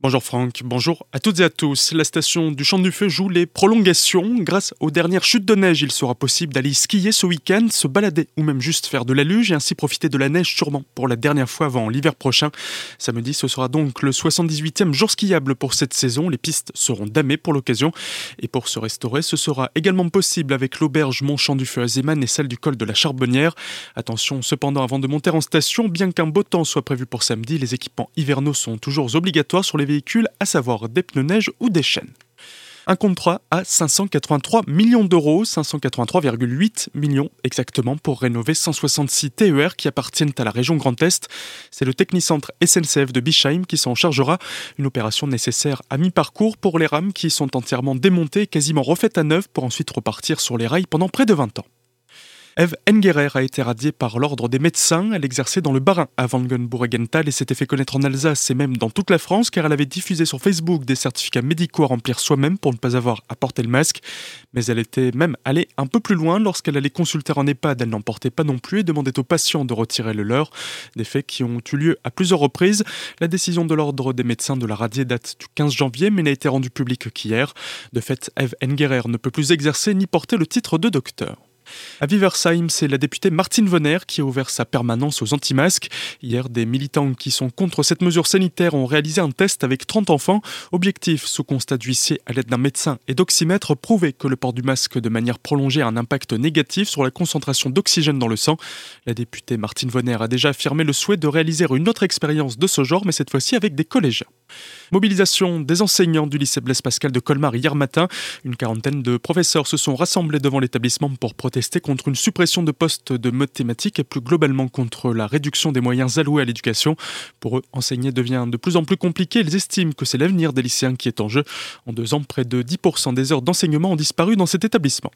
Bonjour Franck, bonjour à toutes et à tous. La station du Champ du Feu joue les prolongations. Grâce aux dernières chutes de neige, il sera possible d'aller skier ce week-end, se balader ou même juste faire de la luge et ainsi profiter de la neige sûrement pour la dernière fois avant l'hiver prochain. Samedi, ce sera donc le 78e jour skiable pour cette saison. Les pistes seront damées pour l'occasion. Et pour se restaurer, ce sera également possible avec l'auberge Mont-Champ du Feu à Zeman et celle du col de la Charbonnière. Attention cependant avant de monter en station, bien qu'un beau temps soit prévu pour samedi, les équipements hivernaux sont toujours obligatoires sur les véhicules, à savoir des pneus neige ou des chaînes. Un contrat à 583 millions d'euros, 583,8 millions exactement, pour rénover 166 TER qui appartiennent à la région Grand Est. C'est le technicentre SNCF de Bischheim qui s'en chargera. Une opération nécessaire à mi-parcours pour les rames qui sont entièrement démontées quasiment refaites à neuf pour ensuite repartir sur les rails pendant près de 20 ans. Eve Engerer a été radiée par l'ordre des médecins. Elle exerçait dans le Bas-Rhin à Wangenburgenthal et s'était fait connaître en Alsace et même dans toute la France car elle avait diffusé sur Facebook des certificats médicaux à remplir soi-même pour ne pas avoir à porter le masque. Mais elle était même allée un peu plus loin lorsqu'elle allait consulter en EHPAD. Elle n'en portait pas non plus et demandait aux patients de retirer le leur. Des faits qui ont eu lieu à plusieurs reprises. La décision de l'ordre des médecins de la radier date du 15 janvier mais n'a été rendue publique qu'hier. De fait, Eve Engerer ne peut plus exercer ni porter le titre de docteur. À Viversheim, c'est la députée Martine Vonner qui a ouvert sa permanence aux anti-masques. Hier, des militants qui sont contre cette mesure sanitaire ont réalisé un test avec 30 enfants. Objectif, sous constat d'huissier à l'aide d'un médecin et d'oxymètre, prouver que le port du masque de manière prolongée a un impact négatif sur la concentration d'oxygène dans le sang. La députée Martine Vonner a déjà affirmé le souhait de réaliser une autre expérience de ce genre, mais cette fois-ci avec des collégiens. Mobilisation des enseignants du lycée Blaise Pascal de Colmar hier matin. Une quarantaine de professeurs se sont rassemblés devant l'établissement pour protester contre une suppression de postes de mathématiques et plus globalement contre la réduction des moyens alloués à l'éducation. Pour eux, enseigner devient de plus en plus compliqué. Ils estiment que c'est l'avenir des lycéens qui est en jeu. En deux ans, près de 10% des heures d'enseignement ont disparu dans cet établissement.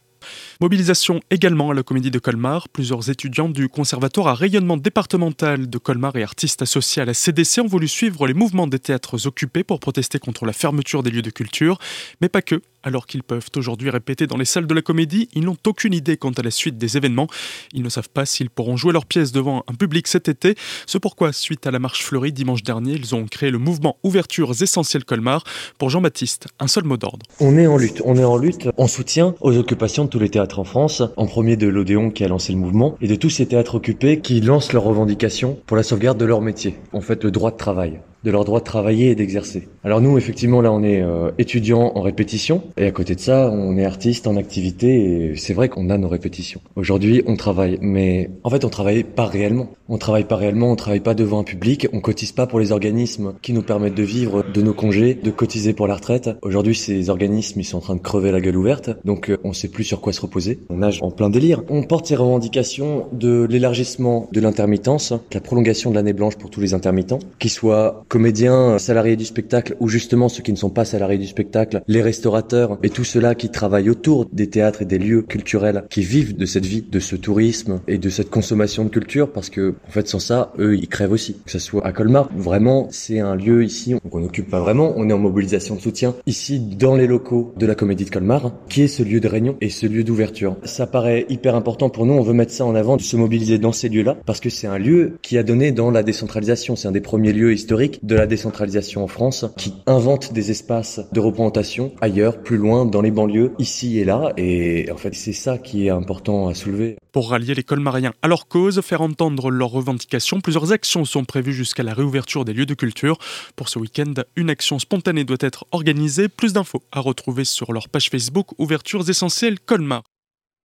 Mobilisation également à la Comédie de Colmar. Plusieurs étudiants du Conservatoire à rayonnement départemental de Colmar et artistes associés à la CDC ont voulu suivre les mouvements des théâtres occupés pour protester contre la fermeture des lieux de culture. Mais pas que. Alors qu'ils peuvent aujourd'hui répéter dans les salles de la comédie, ils n'ont aucune idée quant à la suite des événements. Ils ne savent pas s'ils pourront jouer leurs pièces devant un public cet été. C'est pourquoi, suite à la marche fleurie dimanche dernier, ils ont créé le mouvement Ouvertures Essentielles Colmar. Pour Jean-Baptiste, un seul mot d'ordre. On est en lutte. On est en lutte en soutien aux occupations de tous les théâtres en France. En premier de l'Odéon qui a lancé le mouvement et de tous ces théâtres occupés qui lancent leurs revendications pour la sauvegarde de leur métier. En fait, le droit de travail de leur droit de travailler et d'exercer. Alors nous, effectivement, là, on est euh, étudiants en répétition, et à côté de ça, on est artiste en activité, et c'est vrai qu'on a nos répétitions. Aujourd'hui, on travaille, mais en fait, on travaille pas réellement. On travaille pas réellement, on travaille pas devant un public, on cotise pas pour les organismes qui nous permettent de vivre de nos congés, de cotiser pour la retraite. Aujourd'hui, ces organismes, ils sont en train de crever la gueule ouverte, donc euh, on sait plus sur quoi se reposer. On nage en plein délire. On porte ces revendications de l'élargissement de l'intermittence, la prolongation de l'année blanche pour tous les intermittents, qui soient comédiens, salariés du spectacle ou justement ceux qui ne sont pas salariés du spectacle, les restaurateurs et tous ceux-là qui travaillent autour des théâtres et des lieux culturels, qui vivent de cette vie, de ce tourisme et de cette consommation de culture parce que en fait sans ça, eux ils crèvent aussi. Que ce soit à Colmar, vraiment c'est un lieu ici qu'on n'occupe pas vraiment, on est en mobilisation de soutien ici dans les locaux de la Comédie de Colmar, qui est ce lieu de réunion et ce lieu d'ouverture. Ça paraît hyper important pour nous, on veut mettre ça en avant, de se mobiliser dans ces lieux-là parce que c'est un lieu qui a donné dans la décentralisation, c'est un des premiers lieux historiques de la décentralisation en France qui invente des espaces de représentation ailleurs, plus loin, dans les banlieues, ici et là. Et en fait, c'est ça qui est important à soulever. Pour rallier les colmariens à leur cause, faire entendre leurs revendications, plusieurs actions sont prévues jusqu'à la réouverture des lieux de culture. Pour ce week-end, une action spontanée doit être organisée. Plus d'infos à retrouver sur leur page Facebook Ouvertures Essentielles Colmar.